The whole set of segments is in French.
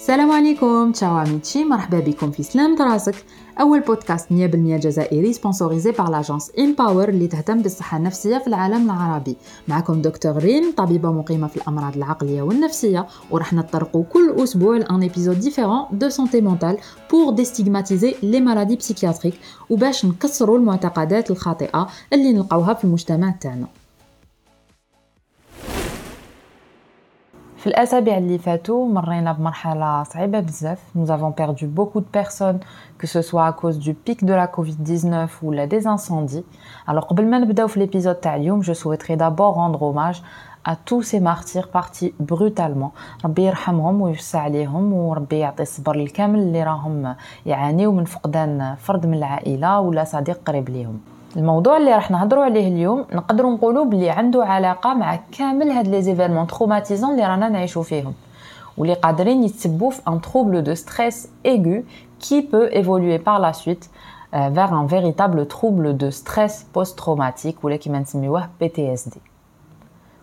السلام عليكم تشاو عميتشي مرحبا بكم في سلام راسك أول بودكاست 100% جزائري سبونسوريزي بار لاجونس امباور اللي تهتم بالصحة النفسية في العالم العربي. معكم دكتور ريم طبيبة مقيمة في الأمراض العقلية والنفسية وراح نطرقوا كل أسبوع لأن ايبيزود ديفيرون دو سونتي مونتال بور ديستيغماتيزي لي مالادي بسيكياتريك وباش نكسروا المعتقدات الخاطئة اللي نلقاوها في المجتمع تاعنا. في الاسابيع اللي فاتوا مرينا بمرحله صعيبه بزاف nous avons perdu beaucoup de personnes que ce soit à cause du pic de la Covid-19 ou la des incendies alors قبل ما نبداو في الابيزود تاع اليوم je souhaiterais d'abord rendre hommage à tous ces martyrs partis brutalement ربي يرحمهم ويوسع عليهم وربي يعطي الصبر للكامل اللي راهم يعانيو من فقدان فرد من العائله ولا صديق قريب ليهم الموضوع اللي راح نهضروا عليه اليوم نقدروا نقولوا بلي عنده علاقة مع كامل هاد لي زيفينمون تروماتيزون اللي رانا نعيشوا فيهم واللي قادرين يتسبوا في ان de stress aigu qui peut évoluer par la suite euh, vers un véritable trouble de stress post-traumatique ولا كيما نسميوه PTSD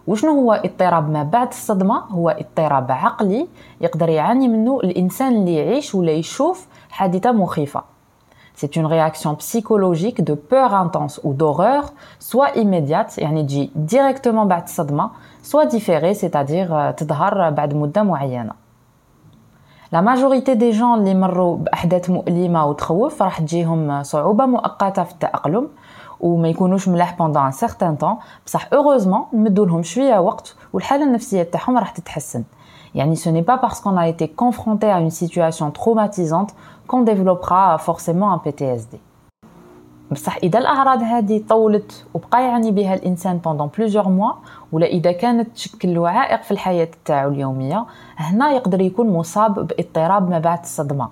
وشنو هو اضطراب ما بعد الصدمة؟ هو اضطراب عقلي يقدر يعاني منه الإنسان اللي يعيش ولا يشوف حادثة مخيفة. C'est une réaction psychologique de peur intense ou d'horreur, soit immédiate, يعني تجي directement بعد الصدمة, soit différée, c'est-à-dire تظهر بعد مدة معينة. La majorité des gens اللي مروا بأحداث مؤلمة وتخوف راح تجيهم صعوبة مؤقتة في التأقلم وما يكونوش ملاح pendant un certain temps بصح heureusement نمدوا لهم شوية وقت والحالة النفسية تاعهم راح تتحسن. Yani, ce n'est pas parce qu'on a été confronté à une situation traumatisante qu'on développera forcément un PTSD. بصح اذا الاعراض هذه طولت وبقى يعاني بها الانسان pendant plusieurs mois ولا اذا كانت تشكل له عائق في الحياه تاعو اليوميه هنا يقدر يكون مصاب باضطراب ما بعد الصدمه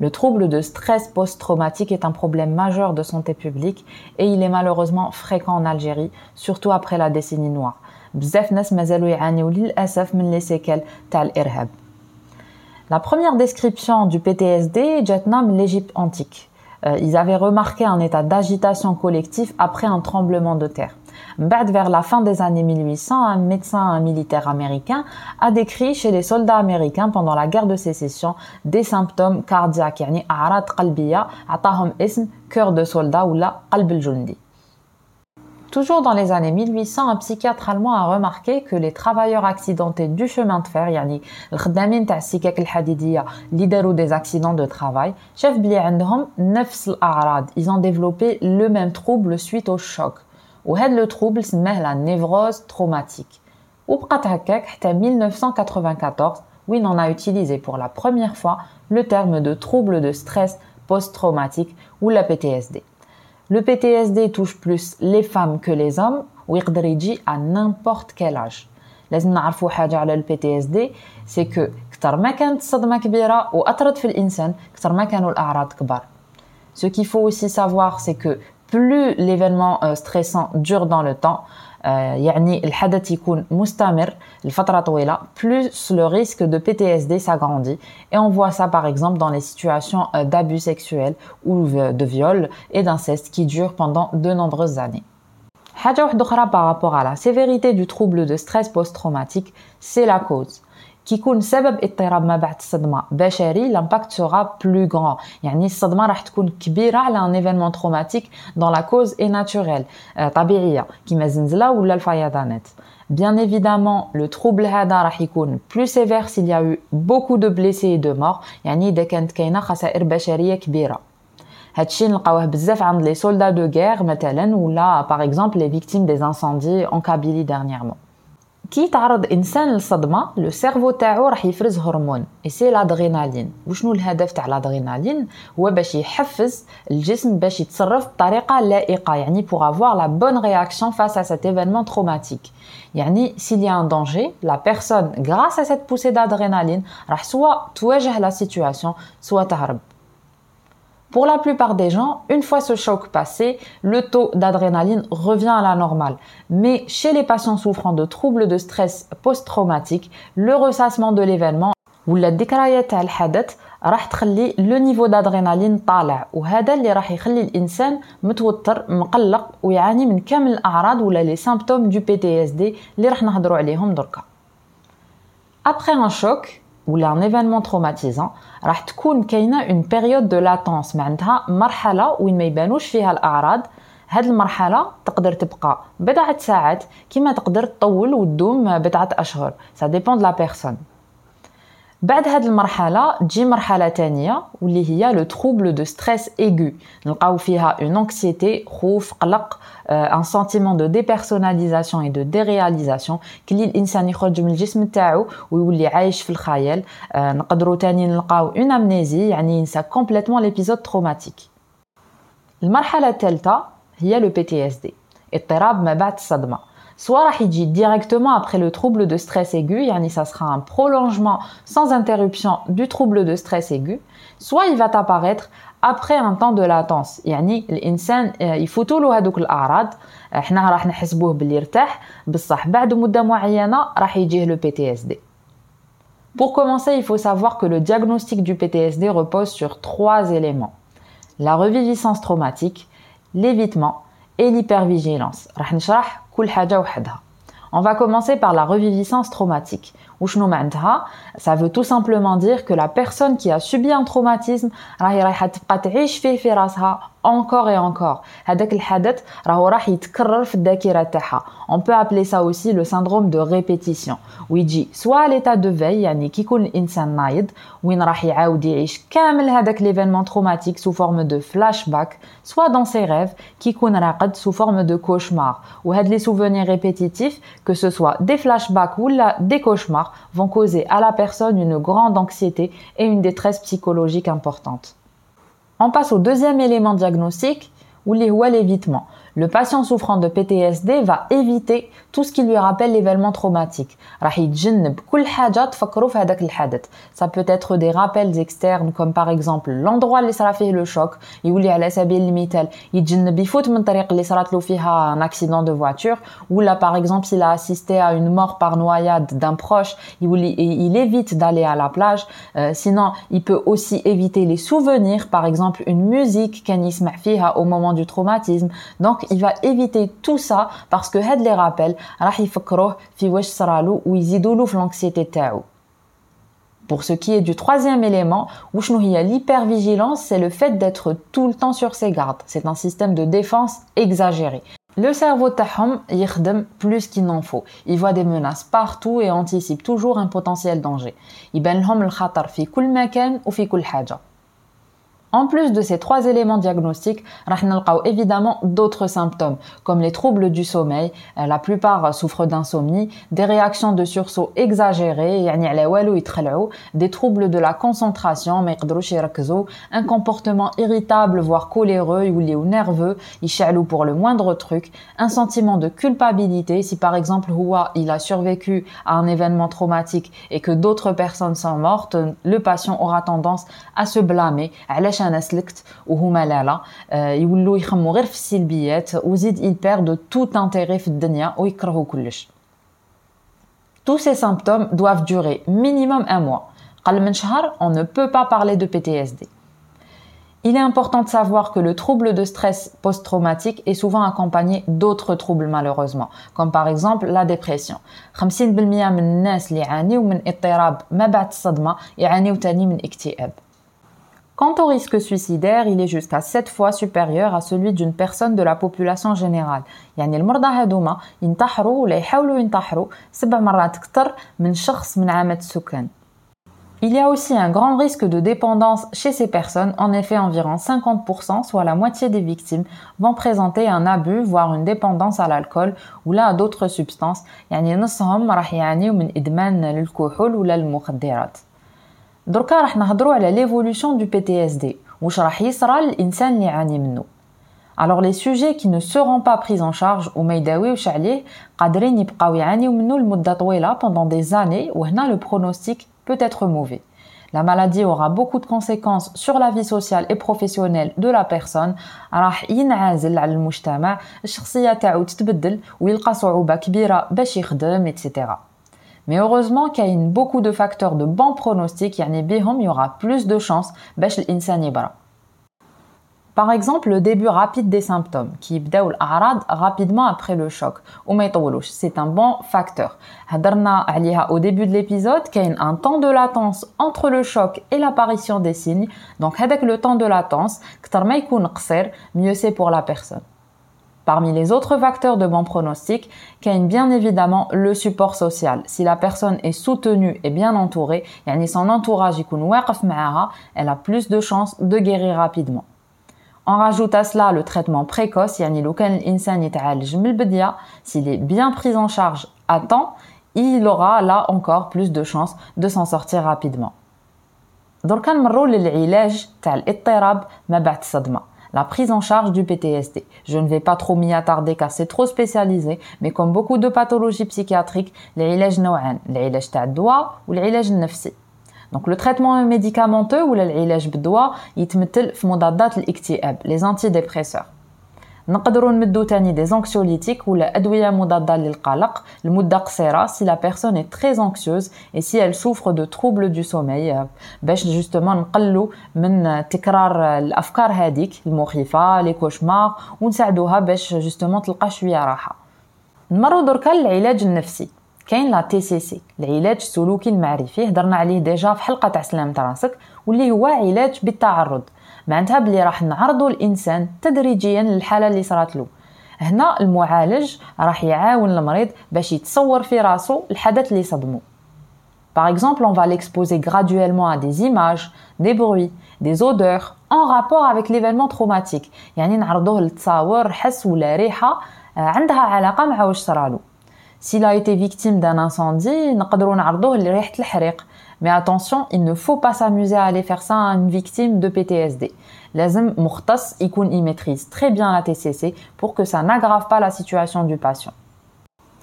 Le trouble de stress post-traumatique est un problème majeur de santé publique et il est malheureusement fréquent en Algérie, surtout après la décennie noire. بزاف ناس مازالوا يعانيو للاسف من لي سيكل تاع الارهاب La première description du PTSD جاتنا من l'Égypte antique. Euh, ils avaient remarqué un état d'agitation collective après un tremblement de terre. Vers la fin des années 1800, un médecin un militaire américain a décrit chez les soldats américains pendant la guerre de sécession des symptômes cardiaques, يعني أعراض قلبية عطاهم اسم cœur de soldat ou la قلب الجندي. Toujours dans les années 1800, un psychiatre allemand a remarqué que les travailleurs accidentés du chemin de fer, yani الخدامين تاع السكك الحديدية اللي داروا des accidents de travail, شاف بلي عندهم نفس الأعراض. Ils ont développé le même trouble suite au choc. وهذا le trouble سماه la névrose traumatique. وبقات هكاك حتى 1994 où on a utilisé pour la première fois le terme de trouble de stress post-traumatique ou la PTSD. Le PTSD touche plus les femmes que les hommes ويقدر يجي à n'importe quel âge. لازم نعرفوا حاجة على le PTSD c'est que كتر ما كانت الصدمة كبيرة وأثرت في الإنسان كتر ما كانوا الأعراض كبار. Ce qu'il faut aussi savoir c'est que plus l'événement euh, stressant dure dans le temps يعني الحدث يكون مستمر لفترة طويلة plus le risque de PTSD s'agrandit et on voit ça par exemple dans les situations d'abus sexuels ou de viol et d'inceste qui durent pendant de nombreuses années. حاجة واحدة أخرى par rapport à la sévérité du trouble de stress post-traumatique, c'est la cause. كيكون سبب اضطراب ما بعد الصدمه بشري لامباكت سوغا بلو غران يعني الصدمه راح تكون كبيره على ان ايفينمون تروماتيك دون لا كوز اي ناتوريل طبيعيه كيما الزنزله ولا الفيضانات Bien évidemment, le trouble هذا راح يكون plus sévère s'il y a eu beaucoup de blessés et de morts يعني إذا كانت كاينة خسائر بشرية كبيرة. هادشي نلقاوه بزاف عند لي soldats de guerre مثلا ولا par exemple les victimes des incendies en Kabylie dernièrement. كي تعرض إنسان للصدمه لو سيرفو تاعو راح يفرز هرمون اي سي لادرينالين وشنو الهدف تاع لادرينالين هو باش يحفز الجسم باش يتصرف بطريقة لائقة يعني بوغ افوار لا بون رياكسيون فاس ا سيت ايفينمون تروماتيك يعني s'il y a un danger la personne grâce à cette poussée راح سوا تواجه لا سيتوياسيون سوا تهرب. Pour la plupart des gens, une fois ce choc passé, le taux d'adrénaline revient à la normale. Mais chez les patients souffrant de troubles de stress post-traumatique, le ressassement de l'événement ou la décrayat al-hadath راح تخلي لو نيفو d'adrénaline طالع وهذا اللي راح يخلي الانسان متوتر مقلق ويعاني من كامل الاعراض ولا لي سيمبتوم دو PTSD اللي راح نهضروا عليهم دركا. Après un choc, ou un événement traumatisant راح تكون كاينة une période de latence. معناتها مرحلة وين ما يبانوش فيها الأعراض. هاد المرحلة تقدر تبقى بضعة ساعات كما تقدر تطول وتدوم بضعة أشهر. Dépend de la personne. بعد هاد المرحله تجي مرحله تانية واللي هي لو تروبل دو ستريس ايغو نلقاو فيها اون انكسيتي خوف قلق ان سنتيمون دو ديبيرسوناليزاسيون اي دو ديرياليزاسيون كلي الانسان يخرج من الجسم تاعو ويولي عايش في الخيال نقدروا تاني نلقاو اون امنيزي يعني ينسى كومبليتمون ليبيزود تروماتيك المرحله الثالثه هي لو بي تي اس دي اضطراب ما بعد الصدمه soit راح يجي directement après le trouble de stress aigu يعني ça sera un prolongement sans interruption du trouble de stress aigu soit il va apparaître après un temps de latence يعني الانسان يفوتوا له هذوك الاعراض احنا راح نحسبوه باللي ارتاح بصح بعد مده معينه راح يجيه le PTSD Pour commencer, il faut savoir que le diagnostic du PTSD repose sur trois éléments. La reviviscence traumatique, l'évitement et l'hypervigilance. راح نشرح كل حاجة وحدها. On va commencer par la reviviscence traumatique. Ça veut tout simplement dire que la personne qui a subi un traumatisme encore et encore هذاك الحدث راهو راح يتكرر في الذاكره تاعها on peut appeler ça aussi le syndrome de répétition ويجي soit l'état de veille يعني كي يكون الانسان نايض وين راح يعاود يعيش كامل هذاك l'événement traumatique sous forme de flashback soit dans ses rêves كي يكون راقد sous forme de cauchemar وهاد les souvenirs répétitifs que ce soit des flashbacks ou des cauchemars vont causer à la personne une grande anxiété et une détresse psychologique importante on passe au deuxième élément diagnostique, ou l'évitement. Le patient souffrant de PTSD va éviter tout ce qui lui rappelle l'événement traumatique. Ça peut être des rappels externes comme par exemple l'endroit où il a fait le choc, ou un accident de voiture, ou là par exemple s'il a assisté à une mort par noyade d'un proche, il évite d'aller à la plage. Euh, sinon, il peut aussi éviter les souvenirs, par exemple une musique qu'Anis Mahfiha au moment du traumatisme. Donc, il va éviter tout ça parce que هاد les rappels راح يفكروه في واش صرالو ويزيدوا له في l'anxiété تاعو Pour ce qui est du troisième élément, l'hypervigilance, c'est le fait d'être tout le temps sur ses gardes. C'est un système de défense exagéré. Le cerveau تاعهم يخدم plus qu'il n'en faut. Il voit des menaces partout et anticipe toujours un potentiel danger. يبان لهم الخطر في كل مكان وفي كل حاجة. En plus de ces trois éléments diagnostiques, on évidemment d'autres symptômes, comme les troubles du sommeil, euh, la plupart souffrent d'insomnie, des réactions de sursaut exagérées, des troubles de la concentration, un comportement irritable voire coléreux ou nerveux, pour le moindre truc, un sentiment de culpabilité si par exemple il a survécu à un événement traumatique et que d'autres personnes sont mortes, le patient aura tendance à se blâmer انا سلكت وهما لا لا يولوا يخموا غير في السلبيات وزيد ils perdent tout intérêt في الدنيا ويكرهوا كلش Tous ces symptômes doivent durer minimum un mois. قل من شهر, on ne peut pas parler de PTSD. Il est important de savoir que le trouble de stress post-traumatique est souvent accompagné d'autres troubles malheureusement, comme par exemple la dépression. 50% من الناس اللي يعانيوا من اضطراب ما بعد الصدمة يعانيوا تاني من اكتئاب. Quant au risque suicidaire, il est jusqu'à 7 fois supérieur à celui d'une personne de la population générale. يعني المرضى هذوما ينتحروا ولا يحاولوا ينتحروا سبع مرات أكثر من شخص من عامة السكان. Il y a aussi un grand risque de dépendance chez ces personnes. En effet, environ 50%, soit la moitié des victimes, vont présenter un abus, voire une dépendance à l'alcool ou là à d'autres substances. يعني نصهم راح يعانيوا من إدمان للكحول ولا المخدرات. دركا راح نهضروا على l'évolution du PTSD واش راح يصرى للانسان اللي يعاني منه alors les sujets qui ne seront pas pris en charge وما يداويوش عليه قادرين يبقاو يعانيو منه لمده طويله pendant des années وهنا le pronostic peut être mauvais La maladie aura beaucoup de conséquences sur la vie sociale et professionnelle de la personne. راح ينعزل على المجتمع الشخصيه تاعو تتبدل ويلقى صعوبه كبيره باش يخدم etc. Mais heureusement qu'il y a beaucoup de facteurs de bon pronostic, il y aura plus de chances باش الانسان يبرى. Par exemple, le début rapide des symptômes, qui بداو الأعراض rapidement après le choc وما يطولوش, c'est un bon facteur. هضرنا عليها au début de l'épisode كاين un temps de latence entre le choc et l'apparition des signes. Donc هذاك le temps de latence كتر ما يكون قصير, mieux c'est pour la personne. Parmi les autres facteurs de bon pronostic, كاين bien évidemment le support social. Si la personne est soutenue et bien entourée, يعني son entourage يكون واقف معاها, elle a plus de chances de guérir rapidement. On rajoute à cela le traitement précoce, يعني لو كان الإنسان يتعالج من البداية, s'il est bien pris en charge à temps, il aura là encore plus de chances de s'en sortir rapidement. دركا نمروا للعلاج تاع الاضطراب ما بعد الصدمه la prise en charge du PTSD. Je ne vais pas trop m'y attarder car c'est trop spécialisé, mais comme beaucoup de pathologies psychiatriques, العلاج نوعان, العلاج تاع الدواء والعلاج النفسي. Donc le traitement médicamenteux ou العلاج بالدواء يتمثل في مضادات الاكتئاب les antidépresseurs نقدروا نمدو تاني دي زونكسيوليتيك ولا أدوية مضادة للقلق. لمده قصيرة سي لا بيرسون اي تري زونكسيوز اي سي ال سوفر دو تروبل دو سوماي باش جوستومون نقلو من تكرار الأفكار هذيك المخيفة لي كوشمار ونساعدوها باش جوستومون تلقى شوية راحة. نمروا دركا للعلاج النفسي. كاين لا تي سي سي العلاج السلوكي المعرفي هضرنا عليه ديجا في حلقة تاع سلامة راسك واللي هو علاج بالتعرض معناتها بلي راح نعرضوا الإنسان تدريجيا للحالة اللي صرات له هنا المعالج راح يعاون المريض باش يتصور في راسو الحدث اللي صدمه Par exemple, on va l'exposer graduellement à des images, des bruits, des odeurs en rapport avec l'événement traumatique. يعني نعرضوه لتصاور حس ولا ريحة عندها علاقة مع واش صرالو. S'il a été victime d'un incendie, نقدروا نعرضوه لريحة الحريق. Mais attention, il ne faut pas s'amuser à aller faire ça à une victime de PTSD. لازم مختص يكون y maîtrise très bien la TCC pour que ça n'aggrave pas la situation du patient.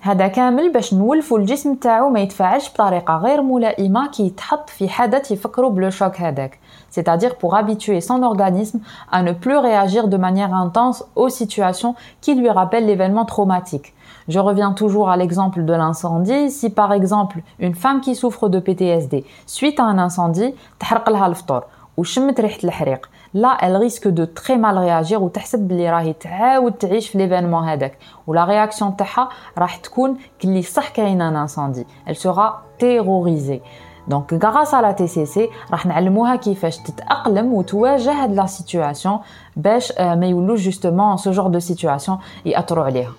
هذا كامل باش نولفوا الجسم تاعو ما يتفاعلش بطريقه غير ملائمه كي يتحط في حدث يفكروا بلو شوك هذاك c'est-à-dire pour habituer son organisme à ne plus réagir de manière intense aux situations qui lui rappellent l'événement traumatique. Je reviens toujours à l'exemple de l'incendie. Si par exemple une femme qui souffre de PTSD suite à un incendie تحرق لها الفطور وشمت ريحه الحريق là elle risque de très mal réagir وتحسب بلي راهي تعاود تعيش في l'événement هذاك ولا réaction تاعها راح تكون كلي صح كاين un incendie elle sera terrorisée دونك grâce à la TCC راح نعلموها كيفاش تتأقلم وتواجه هاد لا سيتوياسيون باش ما يولوش جوستومون سو جور دو سيتوياسيون يأثروا عليها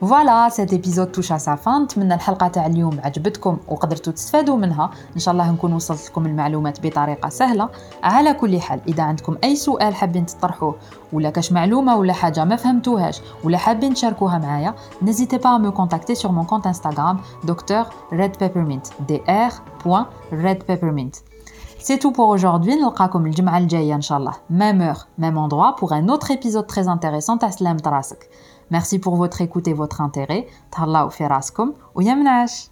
فوالا سيت ايبيزود توش سا فان نتمنى الحلقة تاع اليوم عجبتكم وقدرتوا تستفادوا منها ان شاء الله نكون وصلت لكم المعلومات بطريقه سهله على كل حال اذا عندكم اي سؤال حابين تطرحوه ولا كاش معلومه ولا حاجة ما فهمتوهاش ولا حابين تشاركوها معايا نزيتي با مو كونتاكتي سور مون كونت انستغرام دكتور ريد بيبرمنت دي ار بوين ريد بيبرمنت C'est tout pour aujourd'hui. نلقاكم الجمعة الجاية إن شاء الله. Même heure, même endroit pour un autre épisode très intéressant. À Slam Merci pour votre écoute et votre intérêt. Tarlaou firaskum ou yamnash.